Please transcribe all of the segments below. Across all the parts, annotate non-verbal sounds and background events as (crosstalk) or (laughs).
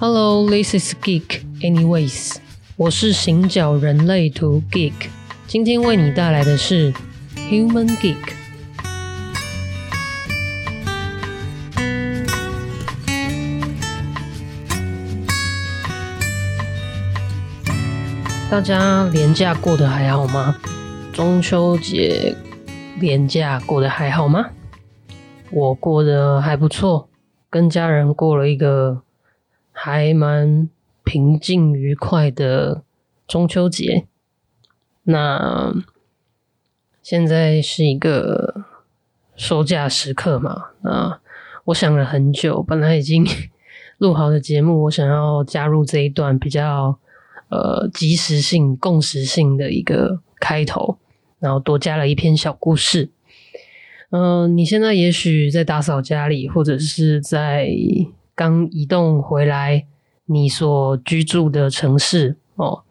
Hello, this is Geek. Anyways，我是行脚人类图 Geek，今天为你带来的是 Human Geek。大家年假过得还好吗？中秋节年假过得还好吗？我过得还不错，跟家人过了一个还蛮平静愉快的中秋节。那现在是一个收假时刻嘛？那我想了很久，本来已经 (laughs) 录好的节目，我想要加入这一段比较。呃，即时性、共识性的一个开头，然后多加了一篇小故事。嗯，你现在也许在打扫家里，或者是在刚移动回来你所居住的城市哦。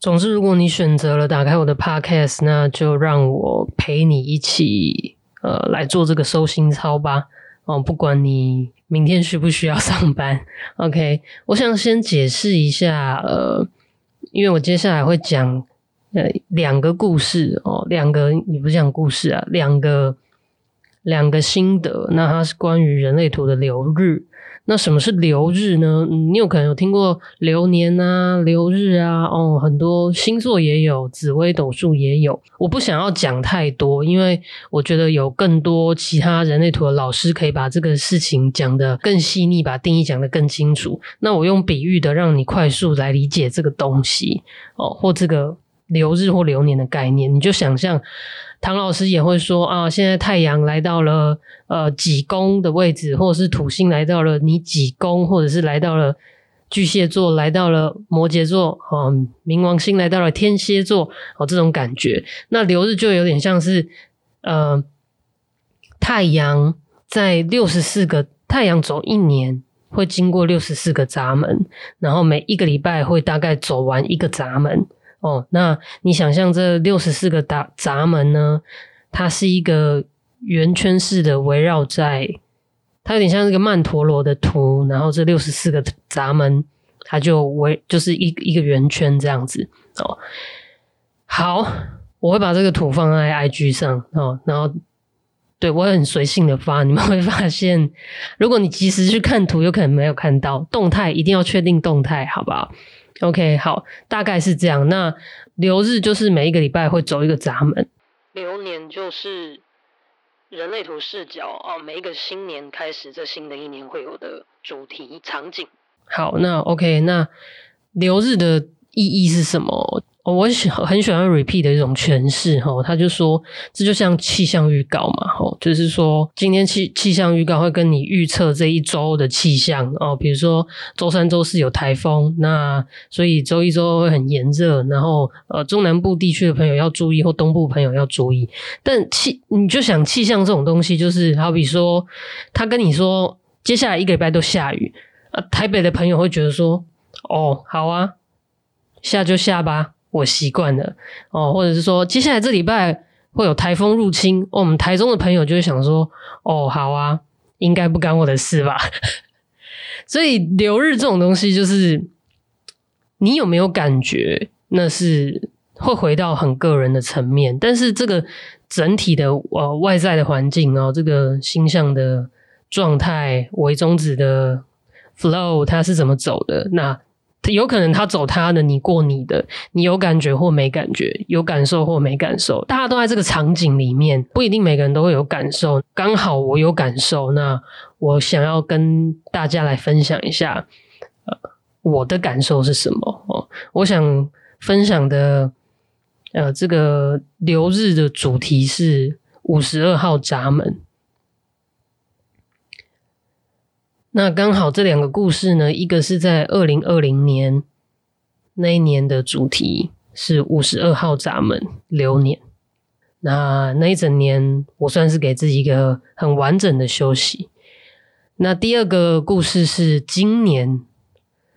总之，如果你选择了打开我的 Podcast，那就让我陪你一起呃来做这个收心操吧。哦，不管你。明天需不需要上班？(laughs) OK，我想先解释一下，呃，因为我接下来会讲呃两个故事哦，两个你不是讲故事啊，两个两个心得，那它是关于人类图的流日。那什么是流日呢？你有可能有听过流年啊、流日啊，哦，很多星座也有，紫微斗数也有。我不想要讲太多，因为我觉得有更多其他人类图的老师可以把这个事情讲得更细腻，把定义讲得更清楚。那我用比喻的，让你快速来理解这个东西哦，或这个流日或流年的概念，你就想象。唐老师也会说啊，现在太阳来到了呃几宫的位置，或者是土星来到了你几宫，或者是来到了巨蟹座，来到了摩羯座，哦，冥王星来到了天蝎座，哦，这种感觉。那流日就有点像是呃太阳在六十四个太阳走一年会经过六十四个闸门，然后每一个礼拜会大概走完一个闸门。哦，那你想象这六十四个闸闸门呢？它是一个圆圈式的，围绕在它有点像一个曼陀罗的图，然后这六十四个闸门，它就围就是一一个圆圈这样子哦。好，我会把这个图放在 IG 上哦，然后对我很随性的发，你们会发现，如果你及时去看图，有可能没有看到动态，一定要确定动态，好不好？OK，好，大概是这样。那流日就是每一个礼拜会走一个闸门，流年就是人类图视角哦，每一个新年开始，这新的一年会有的主题场景。好，那 OK，那流日的意义是什么？我喜很喜欢 repeat 的一种诠释哈，他就说这就像气象预告嘛，哦，就是说今天气气象预告会跟你预测这一周的气象哦，比如说周三、周四有台风，那所以周一、周二会很炎热，然后呃中南部地区的朋友要注意，或东部朋友要注意。但气你就想气象这种东西，就是好比说他跟你说接下来一个礼拜都下雨啊，台北的朋友会觉得说哦好啊，下就下吧。我习惯了哦，或者是说，接下来这礼拜会有台风入侵，我们台中的朋友就会想说：“哦，好啊，应该不干我的事吧？” (laughs) 所以流日这种东西，就是你有没有感觉，那是会回到很个人的层面，但是这个整体的呃外在的环境哦，这个星象的状态为中子的 flow，它是怎么走的？那。有可能他走他的，你过你的，你有感觉或没感觉，有感受或没感受，大家都在这个场景里面，不一定每个人都会有感受。刚好我有感受，那我想要跟大家来分享一下，呃，我的感受是什么？哦，我想分享的，呃，这个留日的主题是五十二号闸门。那刚好这两个故事呢，一个是在二零二零年那一年的主题是五十二号闸门流年。那那一整年我算是给自己一个很完整的休息。那第二个故事是今年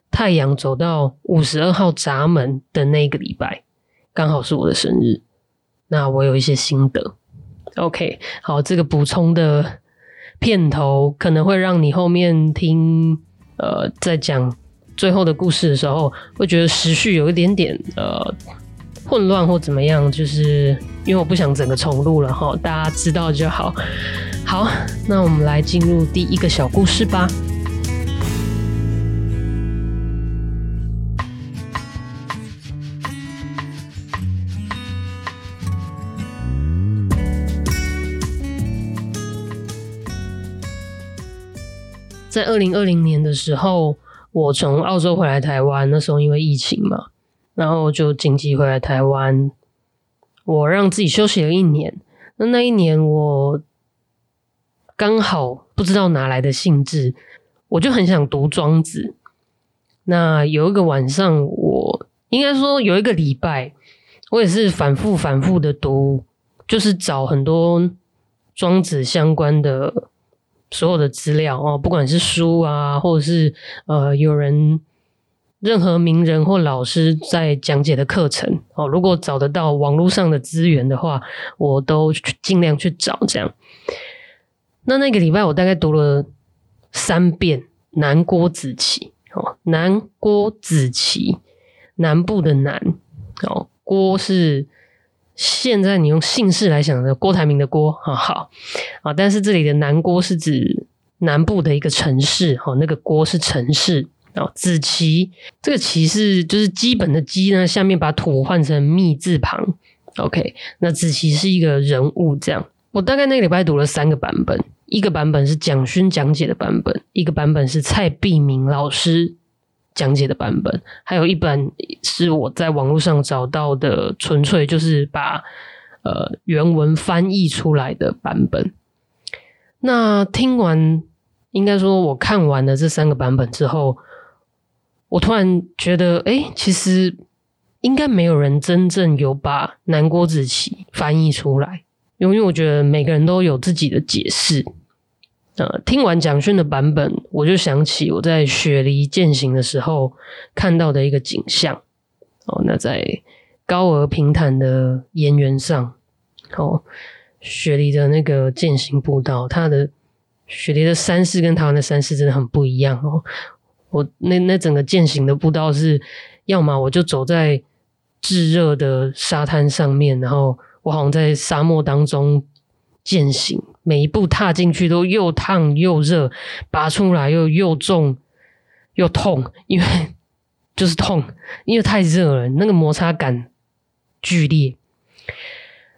太阳走到五十二号闸门的那个礼拜，刚好是我的生日。那我有一些心得。OK，好，这个补充的。片头可能会让你后面听呃，在讲最后的故事的时候，会觉得时序有一点点呃混乱或怎么样，就是因为我不想整个重录了哈，大家知道就好。好，那我们来进入第一个小故事吧。在二零二零年的时候，我从澳洲回来台湾，那时候因为疫情嘛，然后就紧急回来台湾，我让自己休息了一年。那那一年我刚好不知道哪来的兴致，我就很想读庄子。那有一个晚上，我应该说有一个礼拜，我也是反复反复的读，就是找很多庄子相关的。所有的资料哦，不管是书啊，或者是呃有人任何名人或老师在讲解的课程哦，如果找得到网络上的资源的话，我都尽量去找这样。那那个礼拜我大概读了三遍南郭子期哦，南郭子期，南部的南哦，郭是。现在你用姓氏来想的郭台铭的郭啊好啊，但是这里的南郭是指南部的一个城市哈，那个郭是城市啊。子期这个期是就是基本的基呢，下面把土换成密字旁。OK，那子期是一个人物这样。我大概那个礼拜读了三个版本，一个版本是蒋勋讲解的版本，一个版本是蔡碧明老师。讲解的版本，还有一本是我在网络上找到的，纯粹就是把呃原文翻译出来的版本。那听完，应该说我看完了这三个版本之后，我突然觉得，哎，其实应该没有人真正有把南郭子琪翻译出来，因为我觉得每个人都有自己的解释。呃，听完蒋勋的版本，我就想起我在雪梨践行的时候看到的一个景象。哦，那在高而平坦的岩原上，哦，雪梨的那个践行步道，它的雪梨的山势跟台湾的山势真的很不一样哦。我那那整个践行的步道是，要么我就走在炙热的沙滩上面，然后我好像在沙漠当中践行。每一步踏进去都又烫又热，拔出来又又重又痛，因为就是痛，因为太热了，那个摩擦感剧烈。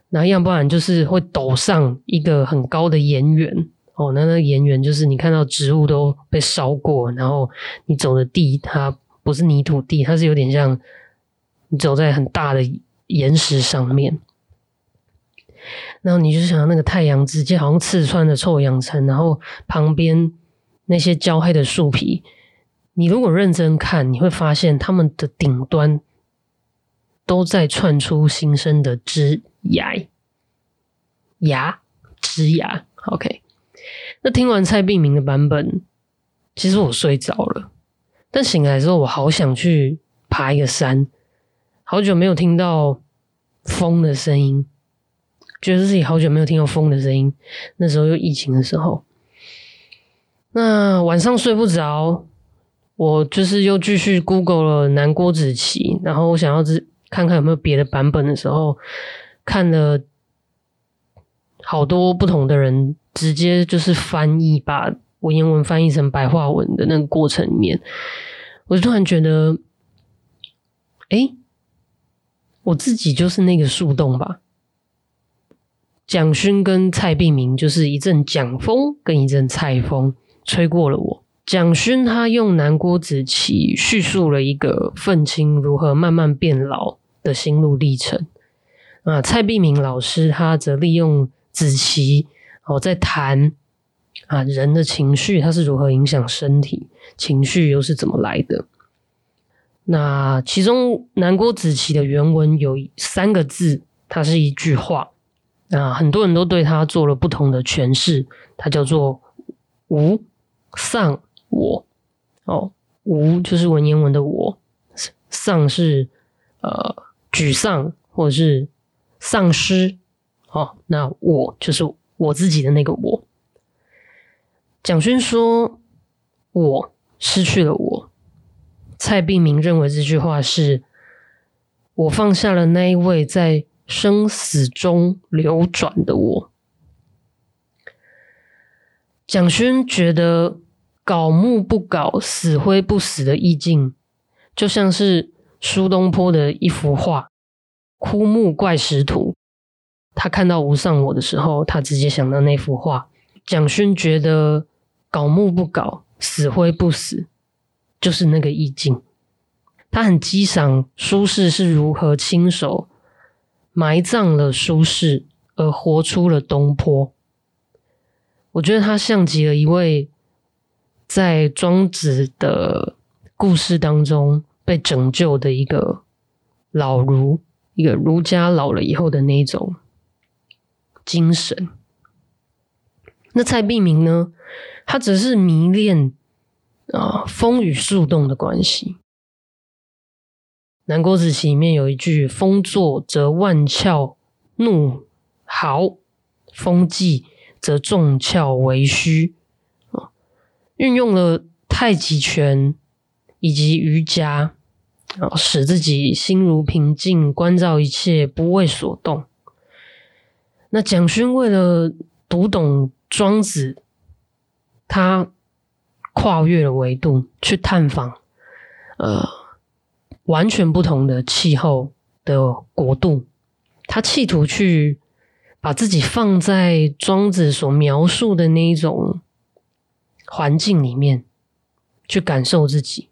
那要不然就是会抖上一个很高的岩缘哦，那那岩缘就是你看到植物都被烧过，然后你走的地它不是泥土地，它是有点像你走在很大的岩石上面。然后你就想到那个太阳直接好像刺穿的臭氧层，然后旁边那些焦黑的树皮，你如果认真看，你会发现它们的顶端都在窜出新生的枝芽，芽枝芽。OK，那听完蔡碧明的版本，其实我睡着了，但醒来之后，我好想去爬一个山，好久没有听到风的声音。觉得自己好久没有听到风的声音，那时候又疫情的时候，那晚上睡不着，我就是又继续 Google 了南郭子琪，然后我想要只看看有没有别的版本的时候，看了好多不同的人直接就是翻译，把文言文翻译成白话文的那个过程里面，我就突然觉得，哎，我自己就是那个树洞吧。蒋勋跟蔡碧明就是一阵蒋风跟一阵蔡风吹过了我。蒋勋他用南郭子期叙述了一个愤青如何慢慢变老的心路历程。啊，蔡碧明老师他则利用子期哦在谈啊人的情绪，他是如何影响身体，情绪又是怎么来的。那其中南郭子期的原文有三个字，它是一句话。啊，很多人都对他做了不同的诠释。他叫做“无丧我”，哦，“无”就是文言文的“我”，“丧”是呃沮丧或者是丧失。哦，那“我”就是我自己的那个“我”。蒋勋说：“我失去了我。蔡碧明认为这句话是我放下了那一位在生死中流转的我。蒋勋觉得“槁木不槁，死灰不死”的意境，就像是苏东坡的一幅画《枯木怪石图》。他看到无上我的时候，他直接想到那幅画。蒋勋觉得“槁木不槁，死灰不死”，就是那个意境。他很激赏苏轼是如何亲手埋葬了苏轼，而活出了东坡。我觉得他像极了一位在庄子的故事当中被拯救的一个老儒，一个儒家老了以后的那种精神。那蔡璧明呢？他只是迷恋啊风雨树动的关系。南郭子期里面有一句“风作则万窍怒号，风寂”。则众窍为虚啊，运用了太极拳以及瑜伽啊，使自己心如平静，关照一切，不为所动。那蒋勋为了读懂庄子，他跨越了维度去探访呃完全不同的气候的国度，他企图去。把自己放在庄子所描述的那一种环境里面，去感受自己。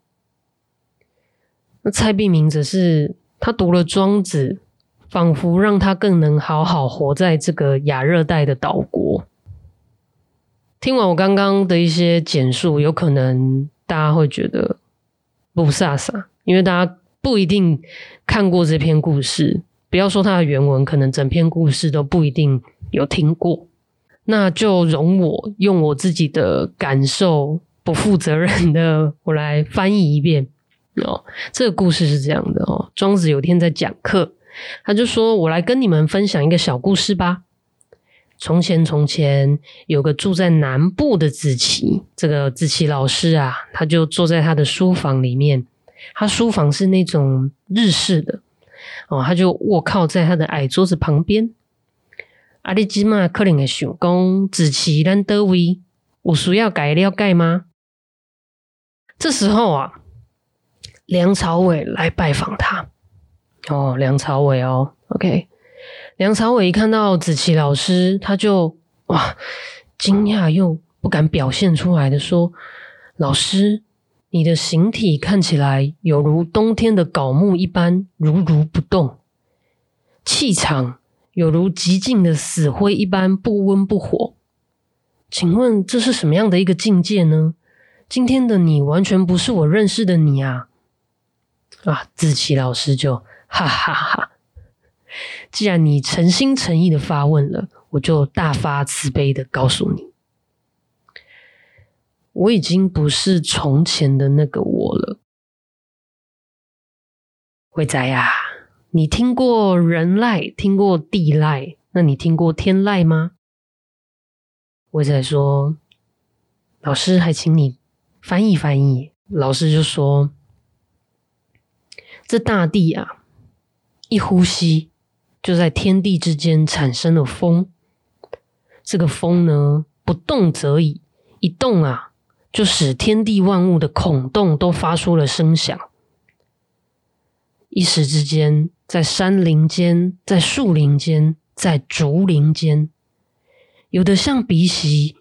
那蔡璧名则是他读了庄子，仿佛让他更能好好活在这个亚热带的岛国。听完我刚刚的一些简述，有可能大家会觉得不飒飒，因为大家不一定看过这篇故事。不要说它的原文，可能整篇故事都不一定有听过，那就容我用我自己的感受，不负责任的，我来翻译一遍哦。这个故事是这样的哦：庄子有天在讲课，他就说：“我来跟你们分享一个小故事吧。从前，从前有个住在南部的子琪，这个子琪老师啊，他就坐在他的书房里面，他书房是那种日式的。”哦，他就卧靠在他的矮桌子旁边。阿里吉玛克林的想讲，子琪兰德威，我需要改了改吗？这时候啊，梁朝伟来拜访他。哦，梁朝伟哦，OK。梁朝伟一看到子琪老师，他就哇，惊讶又不敢表现出来的说：“老师。”你的形体看起来有如冬天的槁木一般如如不动，气场有如极静的死灰一般不温不火。请问这是什么样的一个境界呢？今天的你完全不是我认识的你啊！啊，子琪老师就哈哈哈。既然你诚心诚意的发问了，我就大发慈悲的告诉你。我已经不是从前的那个我了，伟仔呀，你听过人籁，听过地籁，那你听过天籁吗？伟仔说：“老师，还请你翻译翻译。”老师就说：“这大地啊，一呼吸就在天地之间产生了风，这个风呢，不动则已，一动啊。”就使天地万物的孔洞都发出了声响，一时之间，在山林间，在树林间，在竹林间，有的像鼻息，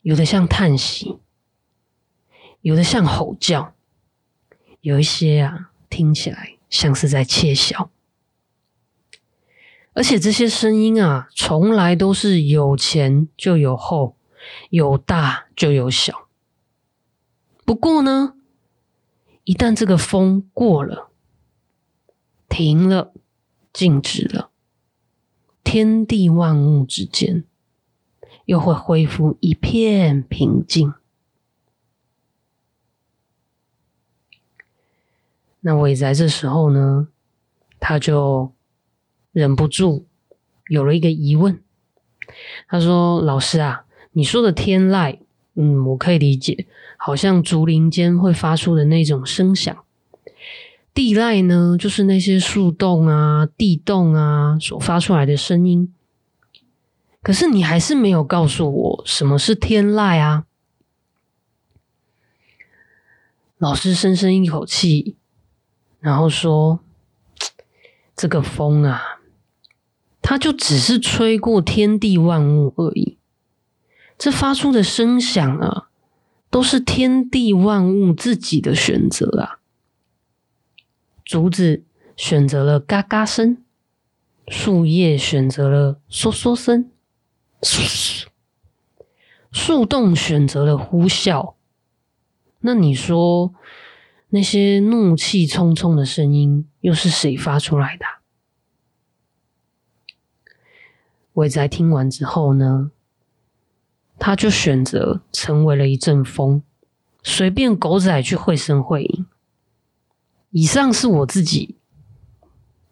有的像叹息，有的像吼叫，有一些啊，听起来像是在窃笑，而且这些声音啊，从来都是有前就有后。有大就有小，不过呢，一旦这个风过了，停了，静止了，天地万物之间又会恢复一片平静。那伟在这时候呢，他就忍不住有了一个疑问，他说：“老师啊。”你说的天籁嗯，我可以理解，好像竹林间会发出的那种声响。地籁呢，就是那些树洞啊、地洞啊所发出来的声音。可是你还是没有告诉我什么是天籁啊！老师深深一口气，然后说：“这个风啊，它就只是吹过天地万物而已。这发出的声响啊，都是天地万物自己的选择啊。竹子选择了嘎嘎声，树叶选择了嗦嗦声。”树洞选择了呼啸，那你说那些怒气冲冲的声音又是谁发出来的？伟在听完之后呢，他就选择成为了一阵风，随便狗仔去绘声绘影。以上是我自己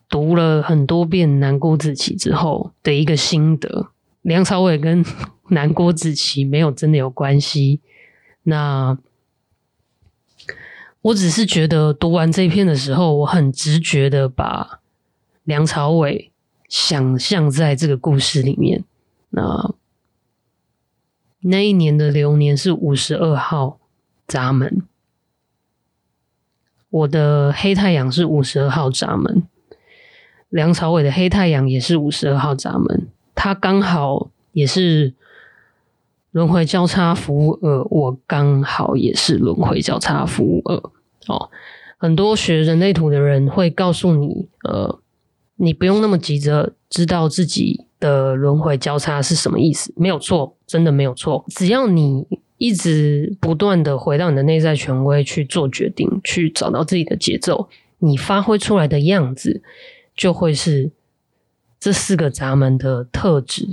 读了很多遍《南郭子期》之后的一个心得。梁朝伟跟南郭子琪没有真的有关系。那我只是觉得读完这篇的时候，我很直觉的把梁朝伟想象在这个故事里面。那那一年的流年是五十二号闸门，我的黑太阳是五十二号闸门，梁朝伟的黑太阳也是五十二号闸门。他刚好也是轮回交叉服务二，我刚好也是轮回交叉服务二。哦，很多学人类图的人会告诉你，呃，你不用那么急着知道自己的轮回交叉是什么意思，没有错，真的没有错。只要你一直不断的回到你的内在权威去做决定，去找到自己的节奏，你发挥出来的样子就会是。这四个闸门的特质，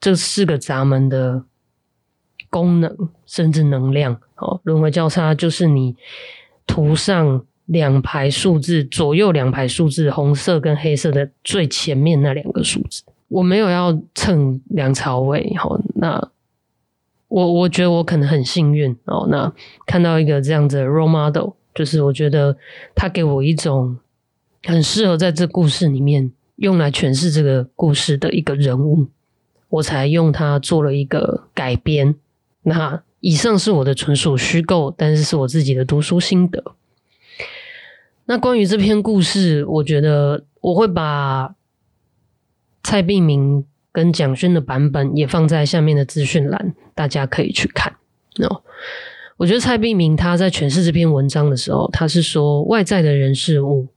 这四个闸门的功能，甚至能量，哦，轮回交叉就是你涂上两排数字，左右两排数字，红色跟黑色的最前面那两个数字。我没有要蹭梁朝伟，哦，那我我觉得我可能很幸运哦，那看到一个这样子 role model，就是我觉得他给我一种很适合在这故事里面。用来诠释这个故事的一个人物，我才用它做了一个改编。那以上是我的纯属虚构，但是是我自己的读书心得。那关于这篇故事，我觉得我会把蔡碧明跟蒋勋的版本也放在下面的资讯栏，大家可以去看。哦，我觉得蔡碧明他在诠释这篇文章的时候，他是说外在的人事物。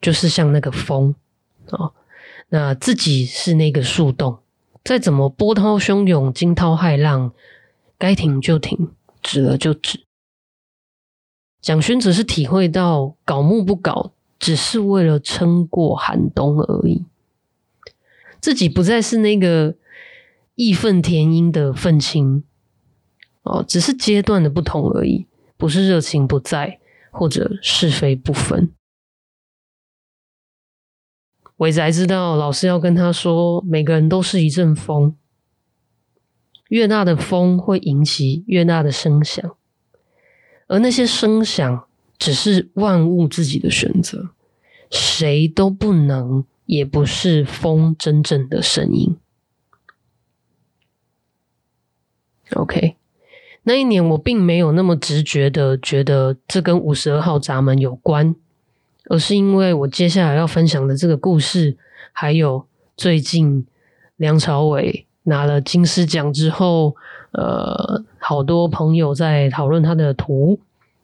就是像那个风哦，那自己是那个树洞，再怎么波涛汹涌、惊涛骇浪，该停就停，止了就止。蒋勋只是体会到搞木不搞，只是为了撑过寒冬而已。自己不再是那个义愤填膺的愤青哦，只是阶段的不同而已，不是热情不在，或者是非不分。伟仔知道老师要跟他说，每个人都是一阵风，越大的风会引起越大的声响，而那些声响只是万物自己的选择，谁都不能，也不是风真正的声音。OK，那一年我并没有那么直觉的觉得这跟五十二号闸门有关。而是因为我接下来要分享的这个故事，还有最近梁朝伟拿了金狮奖之后，呃，好多朋友在讨论他的图，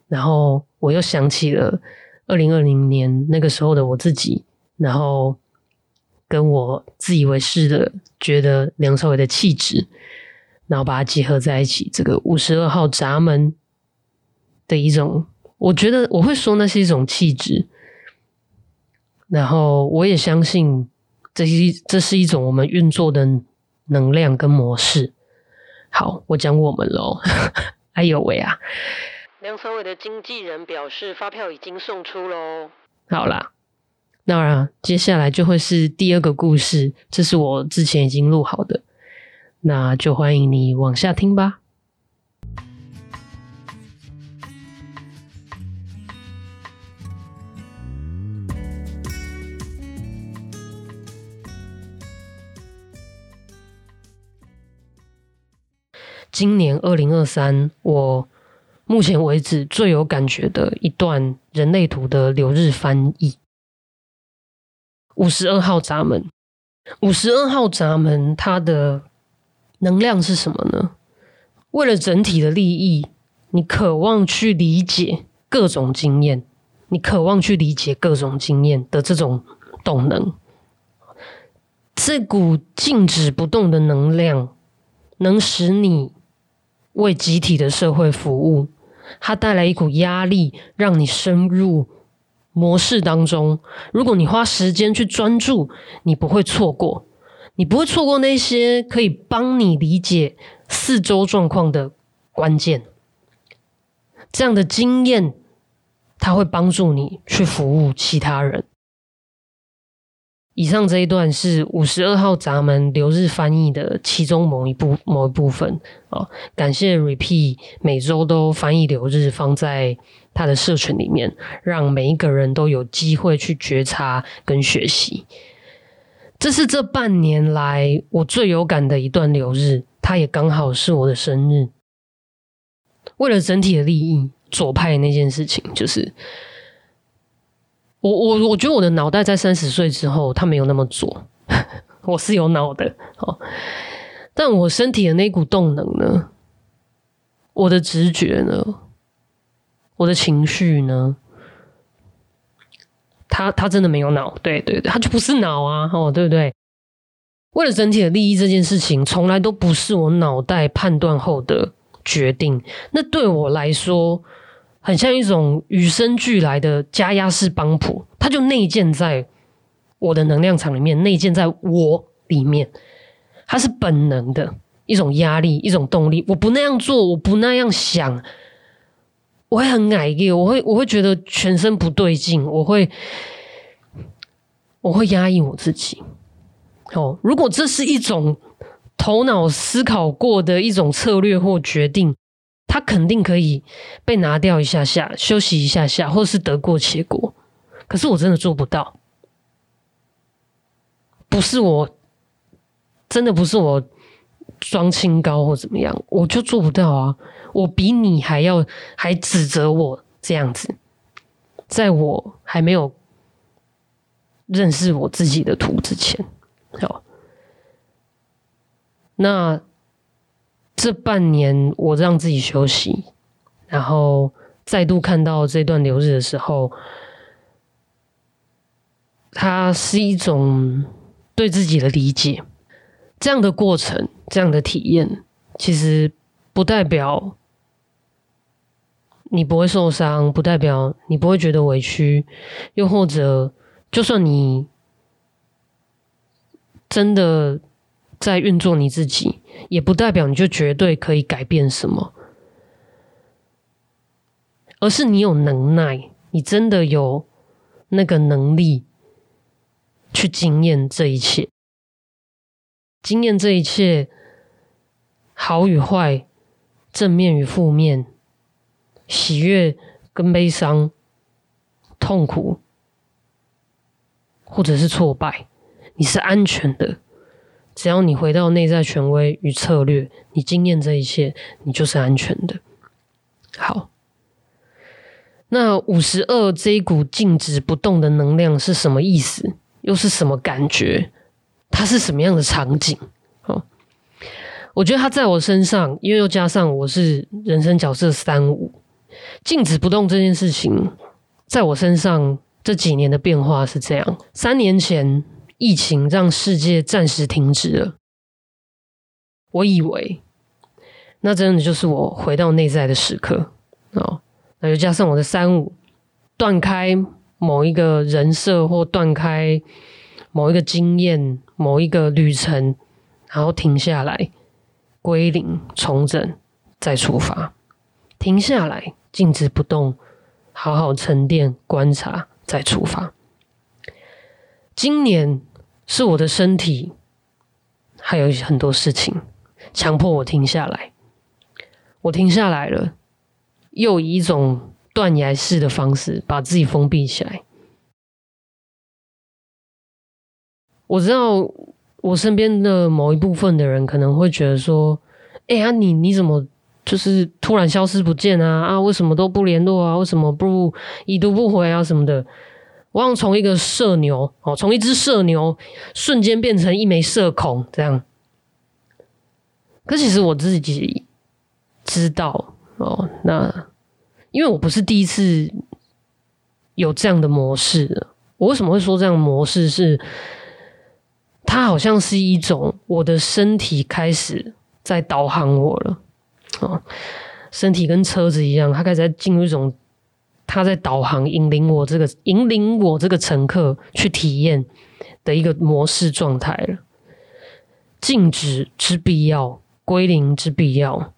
然后我又想起了二零二零年那个时候的我自己，然后跟我自以为是的觉得梁朝伟的气质，然后把它结合在一起，这个五十二号闸门的一种，我觉得我会说那是一种气质。然后我也相信，这是这是一种我们运作的能量跟模式。好，我讲我们喽。(laughs) 哎呦喂啊！梁朝伟的经纪人表示，发票已经送出喽。好啦，那接下来就会是第二个故事，这是我之前已经录好的，那就欢迎你往下听吧。今年二零二三，我目前为止最有感觉的一段人类图的流日翻译。五十二号闸门，五十二号闸门，它的能量是什么呢？为了整体的利益，你渴望去理解各种经验，你渴望去理解各种经验的这种动能，这股静止不动的能量，能使你为集体的社会服务。它带来一股压力，让你深入。模式当中，如果你花时间去专注，你不会错过，你不会错过那些可以帮你理解四周状况的关键。这样的经验，它会帮助你去服务其他人。以上这一段是五十二号闸门留日翻译的其中某一部某一部分啊，感谢 Repeat 每周都翻译留日放在他的社群里面，让每一个人都有机会去觉察跟学习。这是这半年来我最有感的一段留日，它也刚好是我的生日。为了整体的利益，左派那件事情就是。我我我觉得我的脑袋在三十岁之后，它没有那么左，(laughs) 我是有脑的哦，但我身体的那股动能呢？我的直觉呢？我的情绪呢？他他真的没有脑，对对对，他就不是脑啊，哦，对不对？为了整体的利益，这件事情从来都不是我脑袋判断后的决定，那对我来说。很像一种与生俱来的加压式帮谱，它就内建在我的能量场里面，内建在我里面，它是本能的一种压力，一种动力。我不那样做，我不那样想，我会很矮个，我会我会觉得全身不对劲，我会我会压抑我自己。哦，如果这是一种头脑思考过的一种策略或决定。他肯定可以被拿掉一下下，休息一下下，或是得过且过。可是我真的做不到，不是我，真的不是我装清高或怎么样，我就做不到啊！我比你还要还指责我这样子，在我还没有认识我自己的图之前，好，那。这半年，我让自己休息，然后再度看到这段流日的时候，它是一种对自己的理解。这样的过程，这样的体验，其实不代表你不会受伤，不代表你不会觉得委屈，又或者，就算你真的。在运作你自己，也不代表你就绝对可以改变什么，而是你有能耐，你真的有那个能力去经验这一切，经验这一切，好与坏，正面与负面，喜悦跟悲伤，痛苦或者是挫败，你是安全的。只要你回到内在权威与策略，你经验这一切，你就是安全的。好，那五十二这一股静止不动的能量是什么意思？又是什么感觉？它是什么样的场景？哦，我觉得它在我身上，因为又加上我是人生角色三五，静止不动这件事情，在我身上这几年的变化是这样：三年前。疫情让世界暂时停止了，我以为那真的就是我回到内在的时刻哦。那就加上我的三五，断开某一个人设或断开某一个经验、某一个旅程，然后停下来，归零、重整，再出发。停下来，静止不动，好好沉淀、观察，再出发。今年是我的身体，还有很多事情强迫我停下来。我停下来了，又以一种断崖式的方式把自己封闭起来。我知道我身边的某一部分的人可能会觉得说：“哎呀，你你怎么就是突然消失不见啊？啊，为什么都不联络啊？为什么不已读不回啊？什么的？我想从一个社牛哦，从一只社牛瞬间变成一枚社恐，这样。可其实我自己知道哦，那因为我不是第一次有这样的模式。我为什么会说这样模式？是它好像是一种我的身体开始在导航我了哦，身体跟车子一样，它开始在进入一种他在导航引领我这个引领我这个乘客去体验的一个模式状态了。静止之必要。归零之必要，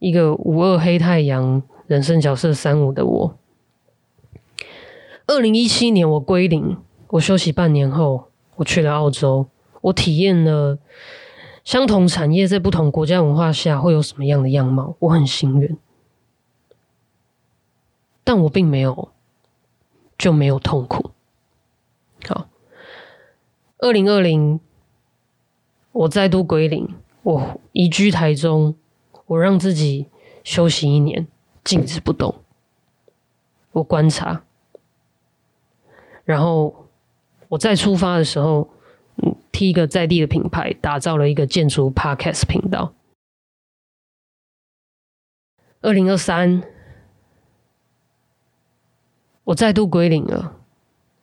一个五二黑太阳人生角色三五的我。二零一七年我归零，我休息半年后，我去了澳洲，我体验了相同产业在不同国家文化下会有什么样的样貌，我很幸运，但我并没有就没有痛苦。好，二零二零，我再度归零。我移居台中，我让自己休息一年，静止不动。我观察，然后我再出发的时候，嗯，替一个在地的品牌打造了一个建筑 Podcast 频道。二零二三，我再度归零了。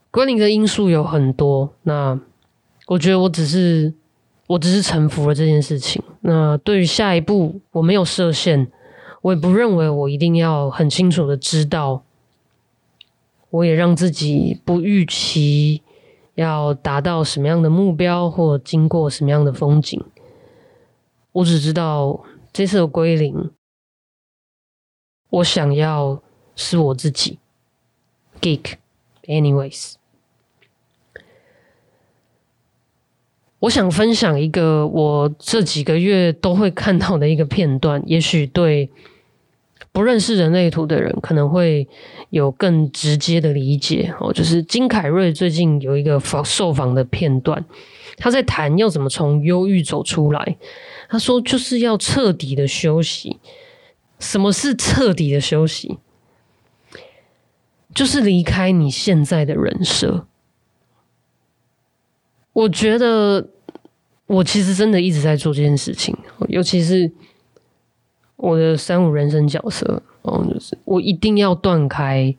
归零的因素有很多，那我觉得我只是。我只是臣服了这件事情。那对于下一步，我没有设限，我也不认为我一定要很清楚的知道。我也让自己不预期要达到什么样的目标，或经过什么样的风景。我只知道这次的归零，我想要是我自己。Geek，anyways。我想分享一个我这几个月都会看到的一个片段，也许对不认识人类图的人可能会有更直接的理解哦。就是金凯瑞最近有一个访受访的片段，他在谈要怎么从忧郁走出来。他说就是要彻底的休息。什么是彻底的休息？就是离开你现在的人设。我觉得我其实真的一直在做这件事情，尤其是我的三五人生角色，哦，就是我一定要断开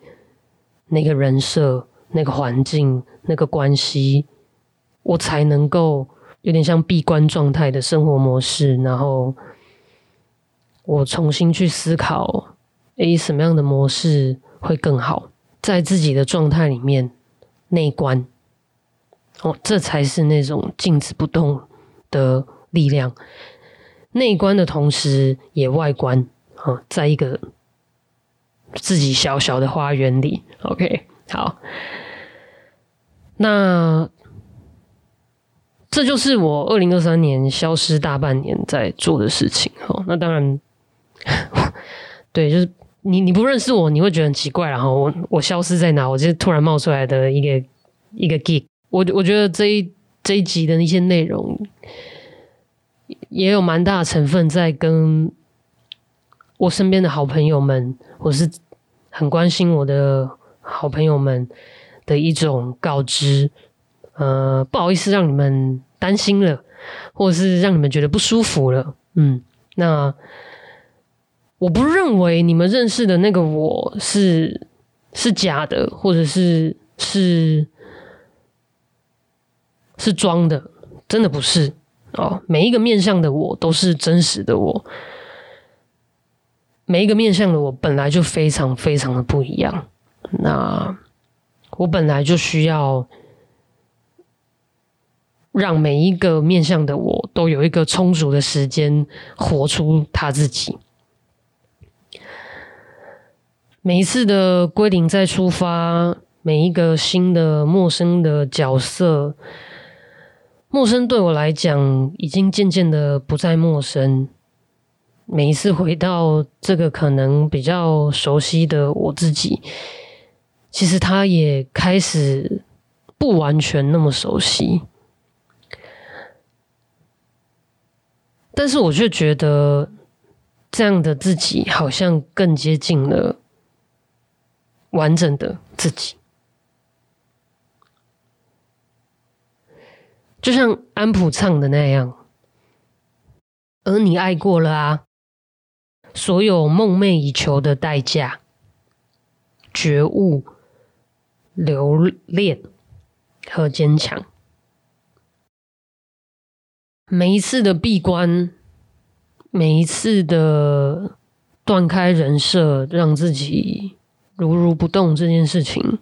那个人设、那个环境、那个关系，我才能够有点像闭关状态的生活模式，然后我重新去思考，诶，什么样的模式会更好，在自己的状态里面内观。哦，这才是那种静止不动的力量，内观的同时也外观啊，在一个自己小小的花园里。OK，好，那这就是我二零二三年消失大半年在做的事情。哦，那当然，(laughs) 对，就是你你不认识我，你会觉得很奇怪。然后我我消失在哪？我就突然冒出来的一个一个 geek。我我觉得这一这一集的那些内容，也有蛮大的成分在跟我身边的好朋友们，或是很关心我的好朋友们的一种告知。呃，不好意思让你们担心了，或者是让你们觉得不舒服了。嗯，那我不认为你们认识的那个我是是假的，或者是是。是装的，真的不是哦。每一个面向的我都是真实的我，每一个面向的我本来就非常非常的不一样。那我本来就需要让每一个面向的我都有一个充足的时间活出他自己。每一次的归零再出发，每一个新的陌生的角色。陌生对我来讲，已经渐渐的不再陌生。每一次回到这个可能比较熟悉的我自己，其实他也开始不完全那么熟悉。但是我却觉得这样的自己好像更接近了完整的自己。就像安普唱的那样，而你爱过了啊，所有梦寐以求的代价、觉悟、留恋和坚强，每一次的闭关，每一次的断开人设，让自己如如不动这件事情，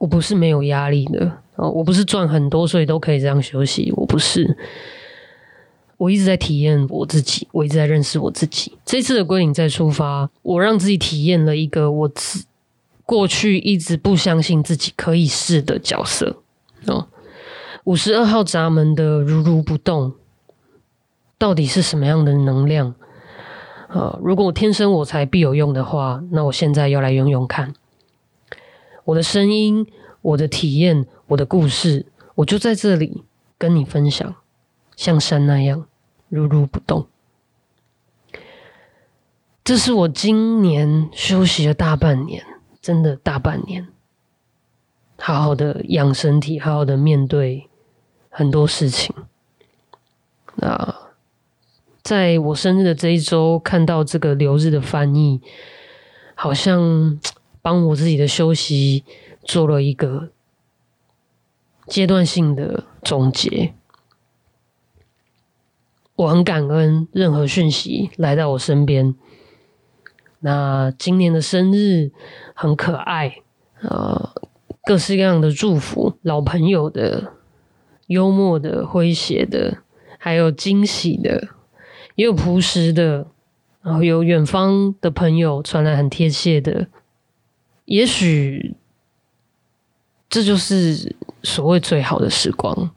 我不是没有压力的。哦，我不是赚很多，所以都可以这样休息。我不是，我一直在体验我自己，我一直在认识我自己。这次的归隐再出发，我让自己体验了一个我自过去一直不相信自己可以试的角色。哦，五十二号闸门的如如不动，到底是什么样的能量？啊，如果我天生我材必有用的话，那我现在要来用用看我的声音。我的体验，我的故事，我就在这里跟你分享，像山那样如如不动。这是我今年休息了大半年，真的大半年，好好的养身体，好好的面对很多事情。那在我生日的这一周，看到这个留日的翻译，好像帮我自己的休息。做了一个阶段性的总结，我很感恩任何讯息来到我身边。那今年的生日很可爱，呃，各式各样的祝福，老朋友的、幽默的、诙谐的，还有惊喜的，也有朴实的，然后有远方的朋友传来很贴切的，也许。这就是所谓最好的时光。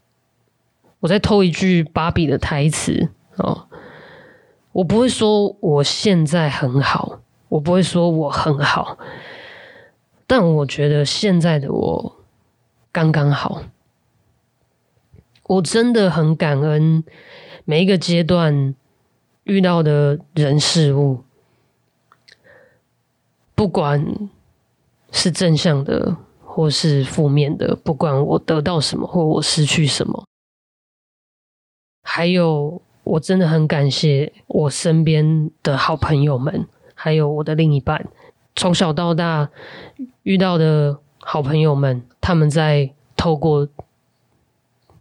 我再偷一句芭比的台词哦，我不会说我现在很好，我不会说我很好，但我觉得现在的我刚刚好。我真的很感恩每一个阶段遇到的人事物，不管是正向的。或是负面的，不管我得到什么，或我失去什么，还有我真的很感谢我身边的好朋友们，还有我的另一半，从小到大遇到的好朋友们，他们在透过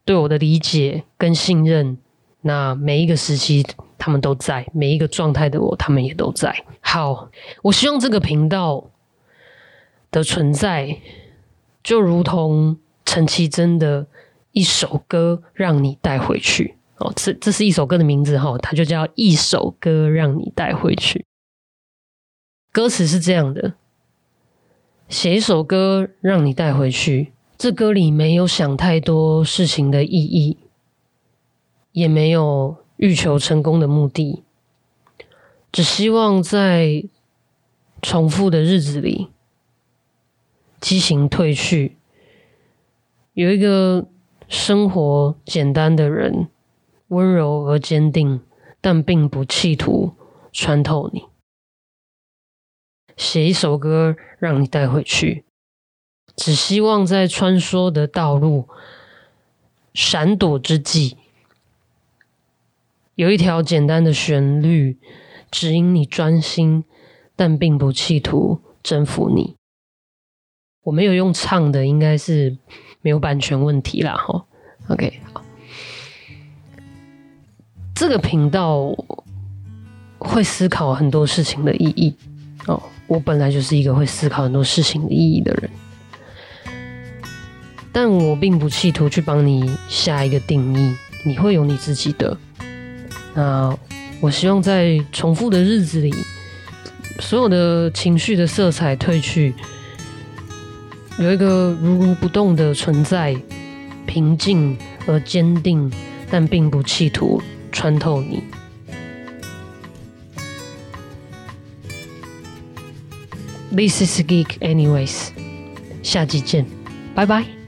对我的理解跟信任，那每一个时期他们都在，每一个状态的我，他们也都在。好，我希望这个频道的存在。就如同陈绮贞的一首歌，让你带回去哦，这这是一首歌的名字哈，它就叫一首歌让你带回去。歌词是这样的：写一首歌让你带回去，这歌里没有想太多事情的意义，也没有欲求成功的目的，只希望在重复的日子里。激情褪去，有一个生活简单的人，温柔而坚定，但并不企图穿透你。写一首歌让你带回去，只希望在穿梭的道路、闪躲之际，有一条简单的旋律指引你专心，但并不企图征服你。我没有用唱的，应该是没有版权问题啦，哈。OK，好，这个频道会思考很多事情的意义哦。我本来就是一个会思考很多事情的意义的人，但我并不企图去帮你下一个定义，你会有你自己的。那我希望在重复的日子里，所有的情绪的色彩褪去。有一个如如不动的存在，平静而坚定，但并不企图穿透你。This is geek, anyways。下集见，拜拜。